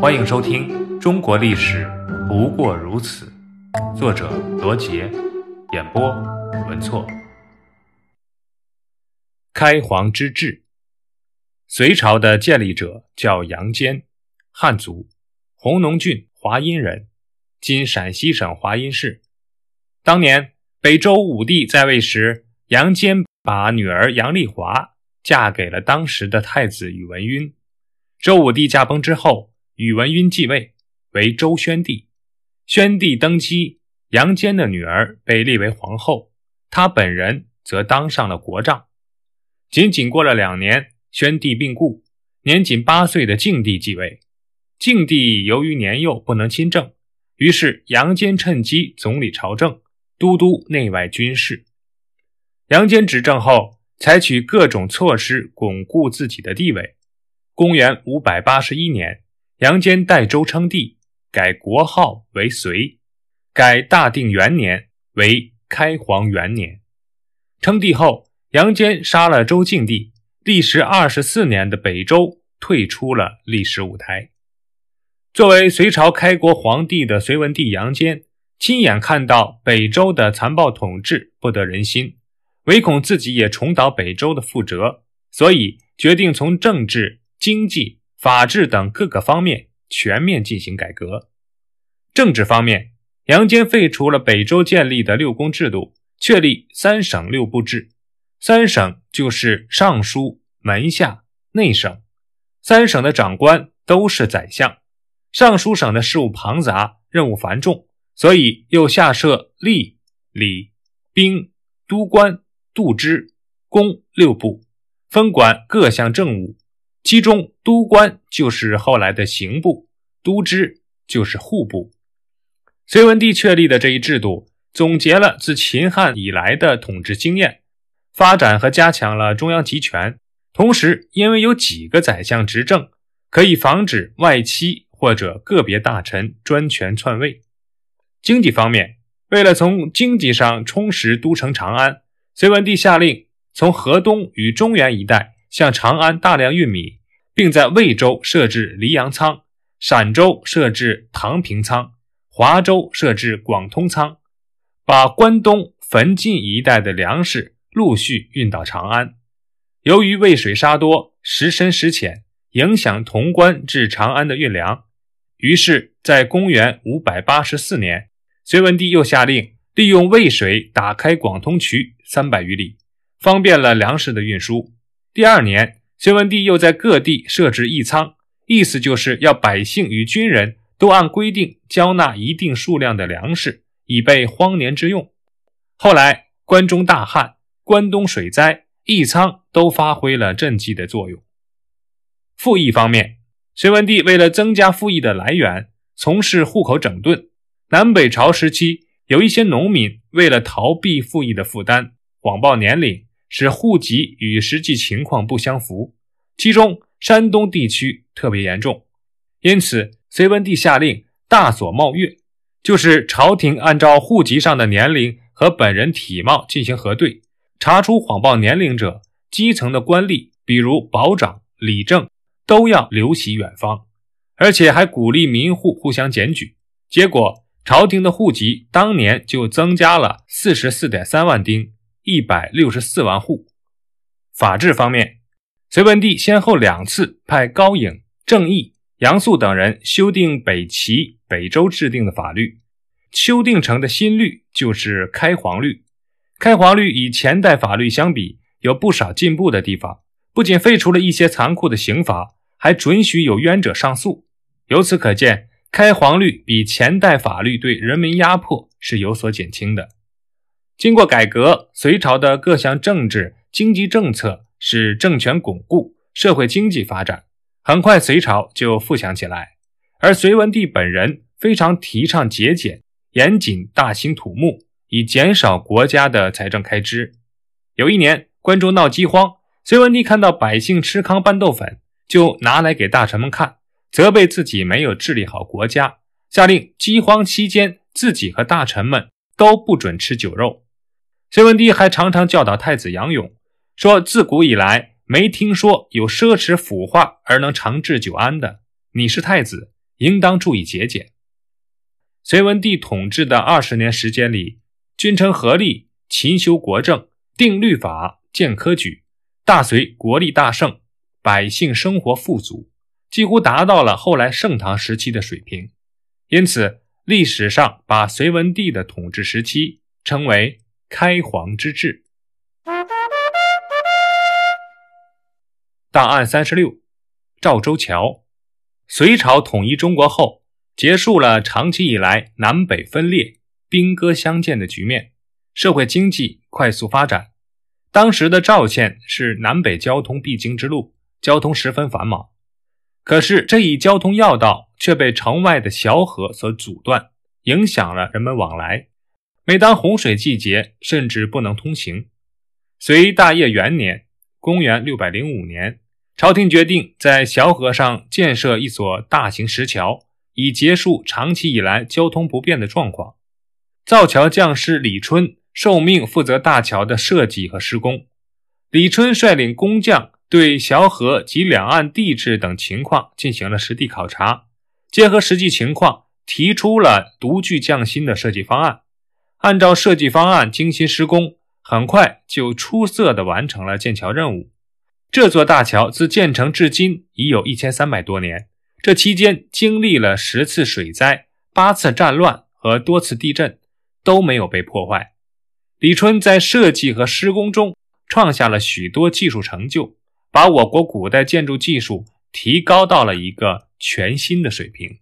欢迎收听《中国历史不过如此》，作者罗杰，演播文措。开皇之治，隋朝的建立者叫杨坚，汉族，弘农郡华阴人，今陕西省华阴市。当年北周武帝在位时，杨坚把女儿杨丽华嫁给了当时的太子宇文赟。周武帝驾崩之后，宇文赟继位为周宣帝。宣帝登基，杨坚的女儿被立为皇后，他本人则当上了国丈。仅仅过了两年，宣帝病故，年仅八岁的静帝继位。静帝由于年幼不能亲政，于是杨坚趁机总理朝政，都督内外军事。杨坚执政后，采取各种措施巩固自己的地位。公元五百八十一年，杨坚代周称帝，改国号为隋，改大定元年为开皇元年。称帝后，杨坚杀了周敬帝，历时二十四年的北周退出了历史舞台。作为隋朝开国皇帝的隋文帝杨坚，亲眼看到北周的残暴统治不得人心，唯恐自己也重蹈北周的覆辙，所以决定从政治。经济、法治等各个方面全面进行改革。政治方面，杨坚废除了北周建立的六宫制度，确立三省六部制。三省就是尚书、门下、内省。三省的长官都是宰相。尚书省的事务庞杂，任务繁重，所以又下设吏、礼、兵、都官、度支、工六部，分管各项政务。其中，都官就是后来的刑部，都知就是户部。隋文帝确立的这一制度，总结了自秦汉以来的统治经验，发展和加强了中央集权。同时，因为有几个宰相执政，可以防止外戚或者个别大臣专权篡位。经济方面，为了从经济上充实都城长安，隋文帝下令从河东与中原一带向长安大量运米。并在魏州设置黎阳仓，陕州设置唐平仓，华州设置广通仓，把关东汾晋一带的粮食陆续运到长安。由于渭水沙多，时深时浅，影响潼关至长安的运粮，于是，在公元五百八十四年，隋文帝又下令利用渭水打开广通渠三百余里，方便了粮食的运输。第二年。隋文帝又在各地设置义仓，意思就是要百姓与军人都按规定交纳一定数量的粮食，以备荒年之用。后来关中大旱、关东水灾，义仓都发挥了赈济的作用。赋役方面，隋文帝为了增加赋役的来源，从事户口整顿。南北朝时期，有一些农民为了逃避赋役的负担，谎报年龄。使户籍与实际情况不相符，其中山东地区特别严重，因此隋文帝下令大所冒月，就是朝廷按照户籍上的年龄和本人体貌进行核对，查出谎报年龄者，基层的官吏，比如保长、理政，都要流徙远方，而且还鼓励民户互相检举。结果，朝廷的户籍当年就增加了四十四点三万丁。一百六十四万户。法治方面，隋文帝先后两次派高颖、郑义、杨素等人修订北齐、北周制定的法律，修订成的新律就是开皇律。开皇律与前代法律相比，有不少进步的地方。不仅废除了一些残酷的刑罚，还准许有冤者上诉。由此可见，开皇律比前代法律对人民压迫是有所减轻的。经过改革，隋朝的各项政治、经济政策使政权巩固，社会经济发展。很快，隋朝就富强起来。而隋文帝本人非常提倡节俭、严谨、大兴土木，以减少国家的财政开支。有一年，关中闹饥荒，隋文帝看到百姓吃糠拌豆粉，就拿来给大臣们看，责备自己没有治理好国家，下令饥荒期间自己和大臣们都不准吃酒肉。隋文帝还常常教导太子杨勇说：“自古以来，没听说有奢侈腐化而能长治久安的。你是太子，应当注意节俭。隋文帝统治的二十年时间里，君臣合力，勤修国政，定律法，建科举，大隋国力大盛，百姓生活富足，几乎达到了后来盛唐时期的水平。因此，历史上把隋文帝的统治时期称为“开皇之治”。档案三十六，赵州桥。隋朝统一中国后，结束了长期以来南北分裂、兵戈相见的局面，社会经济快速发展。当时的赵县是南北交通必经之路，交通十分繁忙。可是这一交通要道却被城外的小河所阻断，影响了人们往来。每当洪水季节，甚至不能通行。隋大业元年。公元六百零五年，朝廷决定在小河上建设一所大型石桥，以结束长期以来交通不便的状况。造桥匠师李春受命负责大桥的设计和施工。李春率领工匠对小河及两岸地质等情况进行了实地考察，结合实际情况，提出了独具匠心的设计方案。按照设计方案精心施工。很快就出色的完成了建桥任务。这座大桥自建成至今已有一千三百多年，这期间经历了十次水灾、八次战乱和多次地震，都没有被破坏。李春在设计和施工中创下了许多技术成就，把我国古代建筑技术提高到了一个全新的水平。